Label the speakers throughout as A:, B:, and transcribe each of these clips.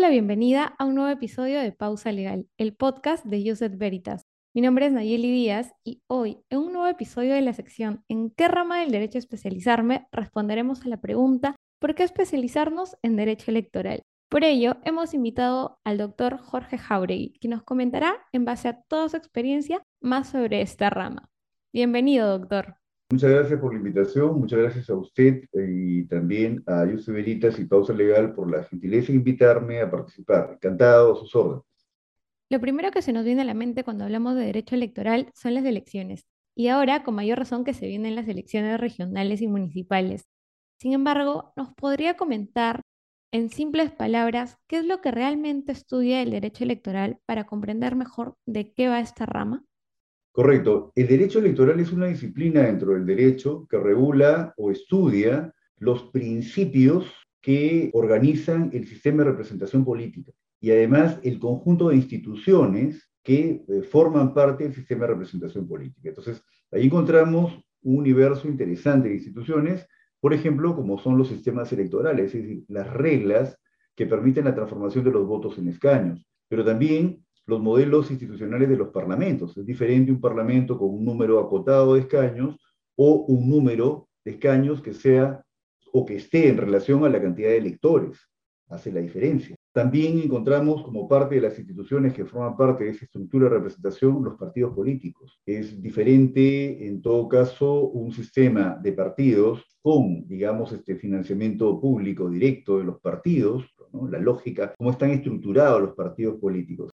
A: la bienvenida a un nuevo episodio de Pausa Legal, el podcast de Yuset Veritas. Mi nombre es Nayeli Díaz y hoy, en un nuevo episodio de la sección ¿En qué rama del derecho especializarme?, responderemos a la pregunta ¿por qué especializarnos en derecho electoral? Por ello, hemos invitado al doctor Jorge Jauregui, que nos comentará, en base a toda su experiencia, más sobre esta rama. Bienvenido, doctor.
B: Muchas gracias por la invitación, muchas gracias a usted eh, y también a Yusuf Veritas y Pausa Legal por la gentileza de invitarme a participar. Encantado, a sus órdenes.
A: Lo primero que se nos viene a la mente cuando hablamos de derecho electoral son las elecciones, y ahora con mayor razón que se vienen las elecciones regionales y municipales. Sin embargo, ¿nos podría comentar en simples palabras qué es lo que realmente estudia el derecho electoral para comprender mejor de qué va esta rama?
B: Correcto. El derecho electoral es una disciplina dentro del derecho que regula o estudia los principios que organizan el sistema de representación política y además el conjunto de instituciones que eh, forman parte del sistema de representación política. Entonces, ahí encontramos un universo interesante de instituciones, por ejemplo, como son los sistemas electorales, es decir, las reglas que permiten la transformación de los votos en escaños, pero también los modelos institucionales de los parlamentos. Es diferente un parlamento con un número acotado de escaños o un número de escaños que sea o que esté en relación a la cantidad de electores. Hace la diferencia. También encontramos como parte de las instituciones que forman parte de esa estructura de representación los partidos políticos. Es diferente, en todo caso, un sistema de partidos con, digamos, este financiamiento público directo de los partidos, la lógica, cómo están estructurados los partidos políticos.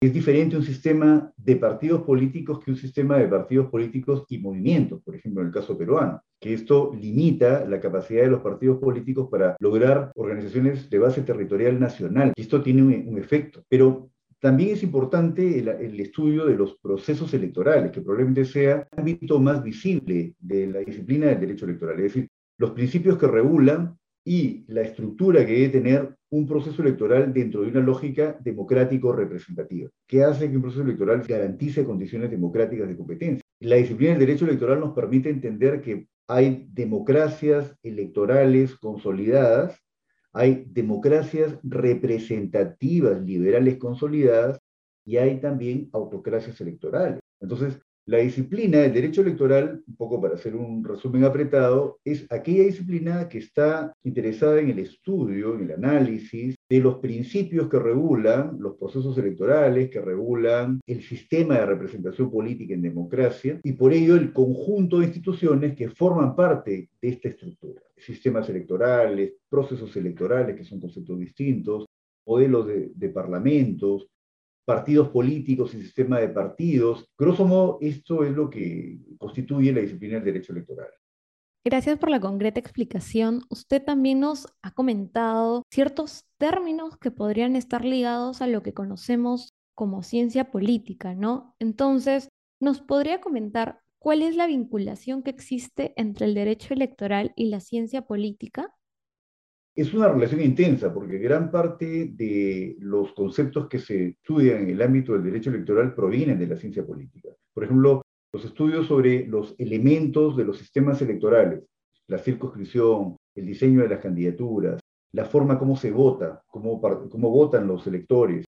B: Es diferente un sistema de partidos políticos que un sistema de partidos políticos y movimientos, por ejemplo, en el caso peruano, que esto limita la capacidad de los partidos políticos para lograr organizaciones de base territorial nacional. Y esto tiene un, efecto. Pero también es importante el, el, estudio de los procesos electorales, que probablemente sea el ámbito más visible de la disciplina del derecho electoral, es decir, los principios que regulan y la estructura que debe tener un proceso electoral dentro de una lógica democrático-representativa, que hace que un proceso electoral garantice condiciones democráticas de competencia. La disciplina del derecho electoral nos permite entender que hay democracias electorales consolidadas, hay democracias representativas liberales consolidadas y hay también autocracias electorales. Entonces, la disciplina del derecho electoral, un poco para hacer un resumen apretado, es aquella disciplina que está interesada en el estudio, en el análisis de los principios que regulan los procesos electorales, que regulan el sistema de representación política en democracia y por ello el conjunto de instituciones que forman parte de esta estructura. Sistemas electorales, procesos electorales, que son conceptos distintos, modelos de, de parlamentos, partidos políticos y sistema de partidos. Grosso modo, esto es lo que constituye la disciplina del derecho electoral.
A: Gracias por la concreta explicación. Usted también nos ha comentado ciertos términos que podrían estar ligados a lo que conocemos como ciencia política, ¿no? Entonces, ¿nos podría comentar cuál es la vinculación que existe entre el derecho electoral y la ciencia política?
B: Es una relación intensa porque gran parte de los conceptos que se estudian en el ámbito del derecho electoral provienen de la ciencia política. Por ejemplo, los estudios sobre los elementos de los sistemas electorales, la circunscripción, el diseño de las candidaturas, la forma como se vota, cómo, cómo votan los electores,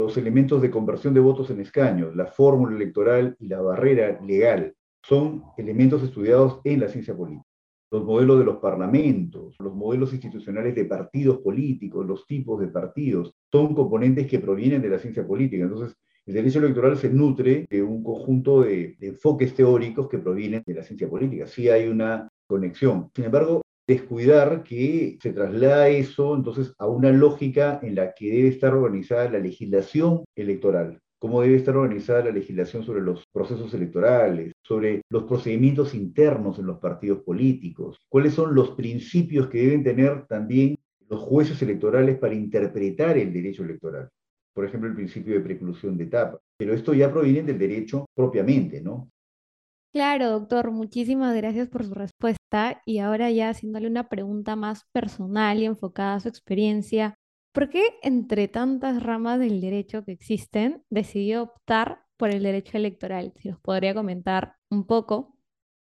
B: los elementos de conversión de votos en escaños, la fórmula electoral y la barrera legal, son elementos estudiados en la ciencia política los modelos de los parlamentos, los modelos institucionales de partidos políticos, los tipos de partidos, son componentes que provienen de la ciencia política. Entonces, el derecho electoral se nutre de un conjunto de, enfoques teóricos que provienen de la ciencia política. Sí hay una conexión. Sin embargo, descuidar que se traslada eso entonces a una lógica en la que debe estar organizada la legislación electoral cómo debe estar organizada la legislación sobre los procesos electorales, sobre los procedimientos internos en los partidos políticos, cuáles son los principios que deben tener también los jueces electorales para interpretar el derecho electoral. Por ejemplo, el principio de preclusión de etapa. Pero esto ya proviene del derecho propiamente, ¿no?
A: Claro, doctor, muchísimas gracias por su respuesta. Y ahora ya haciéndole una pregunta más personal y enfocada a su experiencia, ¿Por qué entre tantas ramas del derecho que existen decidió optar por el derecho electoral? Si nos podría comentar un poco.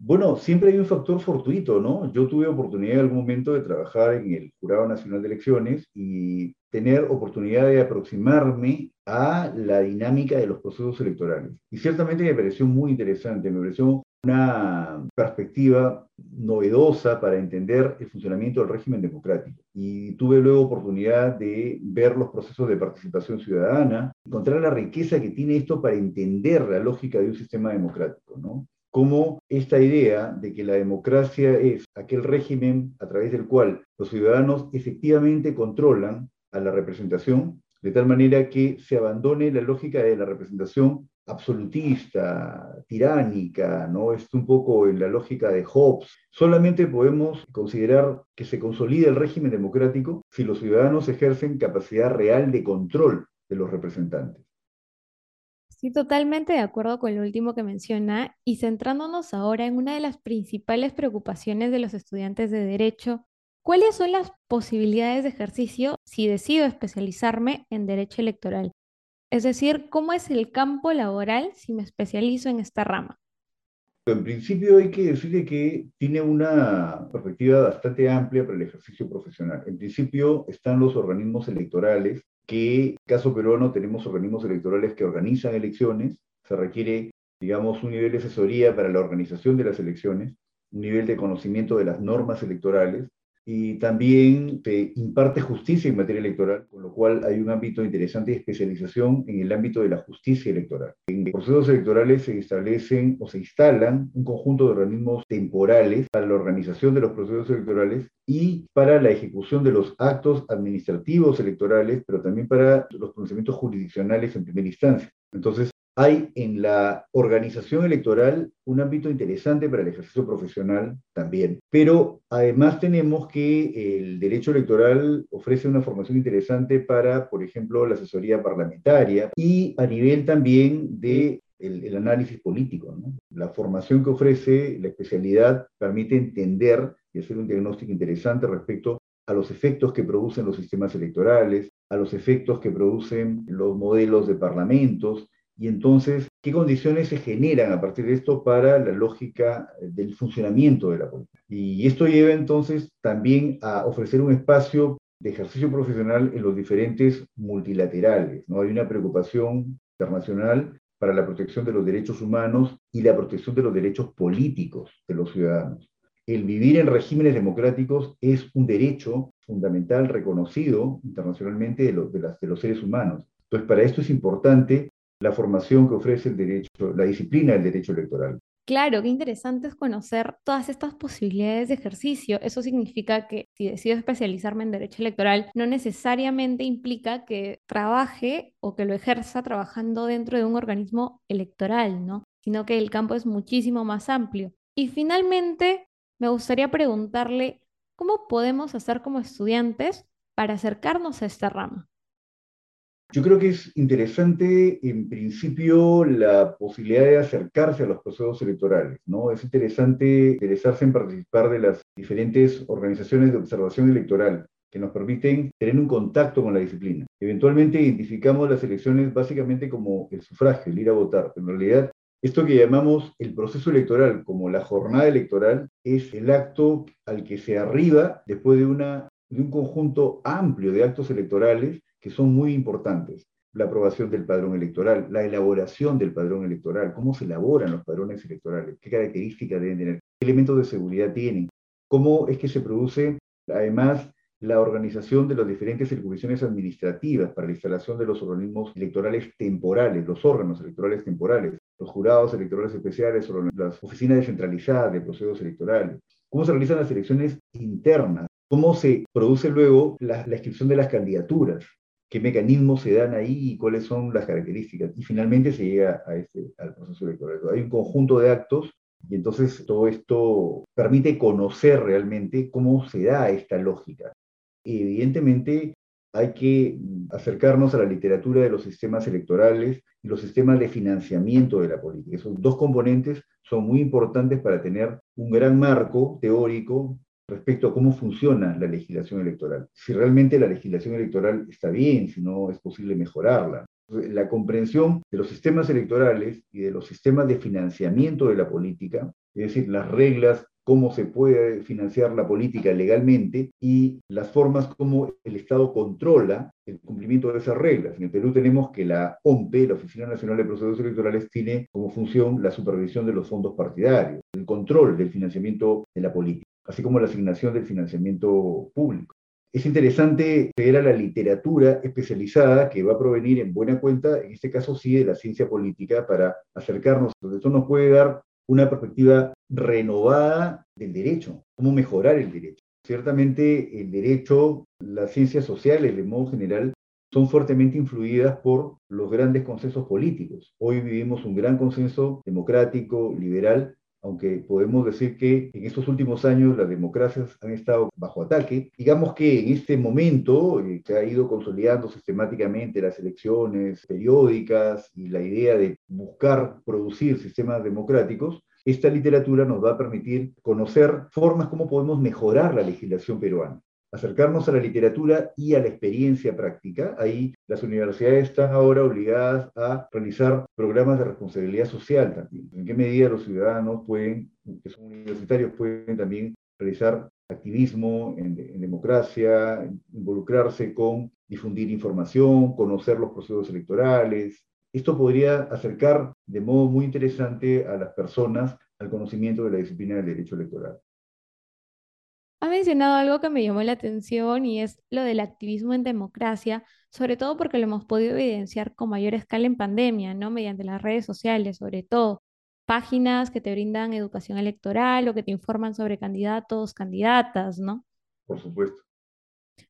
B: Bueno, siempre hay un factor fortuito, ¿no? Yo tuve oportunidad en algún momento de trabajar en el Jurado Nacional de Elecciones y tener oportunidad de aproximarme a la dinámica de los procesos electorales. Y ciertamente me pareció muy interesante, me pareció una perspectiva novedosa para entender el funcionamiento del régimen democrático. Y tuve luego oportunidad de ver los procesos de participación ciudadana, encontrar la riqueza que tiene esto para entender la lógica de un sistema democrático, ¿no? Cómo esta idea de que la democracia es aquel régimen a través del cual los ciudadanos efectivamente controlan a la representación, de tal manera que se abandone la lógica de la representación absolutista, tiránica, ¿no? Es un poco en la lógica de Hobbes. Solamente podemos considerar que se consolida el régimen democrático si los ciudadanos ejercen capacidad real de control de los representantes.
A: Sí, totalmente de acuerdo con lo último que menciona y centrándonos ahora en una de las principales preocupaciones de los estudiantes de derecho, ¿cuáles son las posibilidades de ejercicio si decido especializarme en derecho electoral? Es decir, ¿cómo es el campo laboral si me especializo en esta rama?
B: En principio hay que decirle que tiene una perspectiva bastante amplia para el ejercicio profesional. En principio están los organismos electorales, que en caso peruano tenemos organismos electorales que organizan elecciones, se requiere, digamos, un nivel de asesoría para la organización de las elecciones, un nivel de conocimiento de las normas electorales, y también te imparte justicia en materia electoral, con lo cual hay un ámbito interesante de especialización en el ámbito de la justicia electoral. En procesos electorales se establecen o se instalan un conjunto de organismos temporales para la organización de los procesos electorales y para la ejecución de los actos administrativos electorales, pero también para los pronunciamientos jurisdiccionales en primera instancia. Entonces, hay en la organización electoral un ámbito interesante para el ejercicio profesional también, pero además tenemos que el derecho electoral ofrece una formación interesante para, por ejemplo, la asesoría parlamentaria y a nivel también de el, análisis político. La formación que ofrece la especialidad permite entender y hacer un diagnóstico interesante respecto a los efectos que producen los sistemas electorales, a los efectos que producen los modelos de parlamentos, y entonces, ¿qué condiciones se generan a partir de esto para la lógica del funcionamiento de la política? Y esto lleva entonces también a ofrecer un espacio de ejercicio profesional en los diferentes multilaterales. ¿no? Hay una preocupación internacional para la protección de los derechos humanos y la protección de los derechos políticos de los ciudadanos. El vivir en regímenes democráticos es un derecho fundamental reconocido internacionalmente de, los, de, las, de los seres humanos. Entonces, para esto es importante la formación que ofrece el derecho, la disciplina del derecho electoral.
A: Claro, qué interesante es conocer todas estas posibilidades de ejercicio. Eso significa que si decido especializarme en derecho electoral, no necesariamente implica que trabaje o que lo ejerza trabajando dentro de un organismo electoral, ¿no? Sino que el campo es muchísimo más amplio. Y finalmente, me gustaría preguntarle, ¿cómo podemos hacer como estudiantes para acercarnos a esta rama?
B: Yo creo que es interesante, en principio, la posibilidad de acercarse a los procesos electorales, ¿no? Es interesante interesarse en participar de las diferentes organizaciones de observación electoral que nos permiten tener un contacto con la disciplina. Eventualmente identificamos las elecciones básicamente como el sufragio, el ir a votar, pero en realidad esto que llamamos el proceso electoral como la jornada electoral es el acto al que se arriba después de, una, de un conjunto amplio de actos electorales que son muy importantes. La aprobación del padrón electoral, la elaboración del padrón electoral, cómo se elaboran los padrones electorales, qué características deben tener, qué elementos de seguridad tienen, cómo es que se produce, además, la organización de las diferentes circunstancias administrativas para la instalación de los organismos electorales temporales, los órganos electorales temporales, los jurados electorales especiales las oficinas descentralizadas de procesos electorales, cómo se realizan las elecciones internas, cómo se produce luego la inscripción de las candidaturas, qué mecanismos se dan ahí y cuáles son las características. Y finalmente se llega a este, al proceso electoral. Hay un conjunto de actos y entonces todo esto permite conocer realmente cómo se da esta lógica. evidentemente hay que acercarnos a la literatura de los sistemas electorales y los sistemas de financiamiento de la política. Esos dos componentes son muy importantes para tener un gran marco teórico respecto a cómo funciona la legislación electoral. Si realmente la legislación electoral está bien, si no es posible mejorarla. La comprensión de los sistemas electorales y de los sistemas de financiamiento de la política, es decir, las reglas cómo se puede financiar la política legalmente y las formas como el Estado controla el cumplimiento de esas reglas. En el Perú tenemos que la OMPE, la Oficina Nacional de Procesos Electorales, tiene como función la supervisión de los fondos partidarios, el control del financiamiento de la política, así como la asignación del financiamiento público. Es interesante ver a la literatura especializada que va a provenir en buena cuenta, en este caso sí, de la ciencia política, para acercarnos. Esto nos puede dar una perspectiva renovada del derecho, cómo mejorar el derecho. Ciertamente el derecho, las ciencias sociales de modo general, son fuertemente influidas por los grandes consensos políticos. Hoy vivimos un gran consenso democrático, liberal, aunque podemos decir que en estos últimos años las democracias han estado bajo ataque. Digamos que en este momento eh, se ha ido consolidando sistemáticamente las elecciones periódicas y la idea de buscar producir sistemas democráticos, esta literatura nos va a permitir conocer formas como podemos mejorar la legislación peruana acercarnos a la literatura y a la experiencia práctica. Ahí las universidades están ahora obligadas a realizar programas de responsabilidad social también. ¿En qué medida los ciudadanos pueden, que son universitarios, pueden también realizar activismo en, en democracia, involucrarse con difundir información, conocer los procesos electorales, esto podría acercar de modo muy interesante a las personas al conocimiento de la disciplina del derecho electoral.
A: Ha mencionado algo que me llamó la atención y es lo del activismo en democracia, sobre todo porque lo hemos podido evidenciar con mayor escala en pandemia, ¿no? Mediante las redes sociales, sobre todo. Páginas que te brindan educación electoral o que te informan sobre candidatos, candidatas, ¿no?
B: Por supuesto.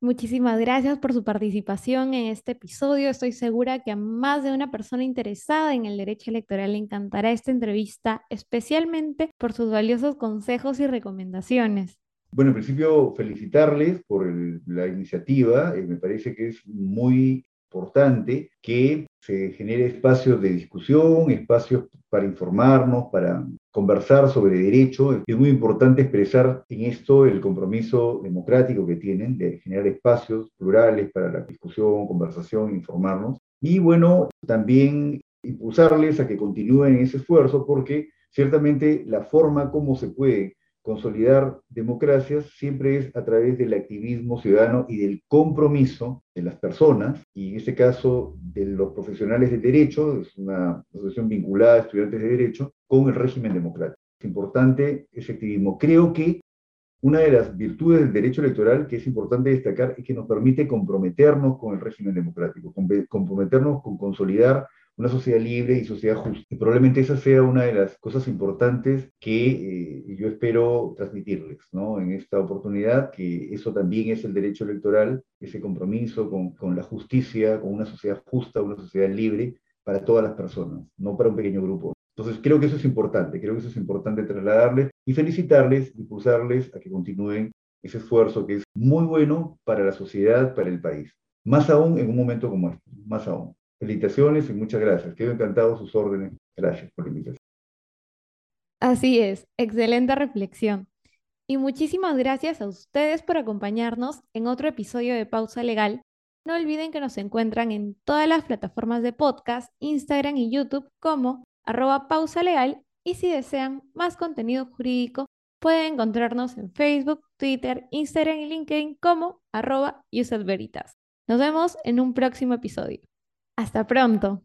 A: Muchísimas gracias por su participación en este episodio. Estoy segura que a más de una persona interesada en el derecho electoral le encantará esta entrevista, especialmente por sus valiosos consejos y recomendaciones.
B: Bueno, en principio felicitarles por la iniciativa. Eh, me parece que es muy importante que se genere espacios de discusión, espacios para informarnos, para conversar sobre derecho. Es muy importante expresar en esto el compromiso democrático que tienen de generar espacios plurales para la discusión, conversación, informarnos. Y bueno, también impulsarles a que continúen ese esfuerzo porque ciertamente la forma como se puede consolidar democracias siempre es a través del activismo ciudadano y del compromiso de las personas, y en este caso de los profesionales del derecho, es una asociación vinculada a estudiantes de derecho, con el régimen democrático. Es importante ese activismo. Creo que una de las virtudes del derecho electoral que es importante destacar es que nos permite comprometernos con el régimen democrático, comprometernos con consolidar una sociedad libre y sociedad justa. Y probablemente esa sea una de las cosas importantes que eh, yo espero transmitirles ¿no? en esta oportunidad, que eso también es el derecho electoral, ese compromiso con, con la justicia, con una sociedad justa, una sociedad libre para todas las personas, no para un pequeño grupo. Entonces creo que eso es importante, creo que eso es importante trasladarles y felicitarles, impulsarles a que continúen ese esfuerzo que es muy bueno para la sociedad, para el país. Más aún en un momento como este, más aún. Felicitaciones y muchas gracias. Quedo encantado sus órdenes. Gracias por la invitación.
A: Así es, excelente reflexión. Y muchísimas gracias a ustedes por acompañarnos en otro episodio de Pausa Legal. No olviden que nos encuentran en todas las plataformas de podcast, Instagram y YouTube como arroba pausa legal y si desean más contenido jurídico pueden encontrarnos en Facebook, Twitter, Instagram y LinkedIn como arroba. Nos vemos en un próximo episodio. Hasta pronto.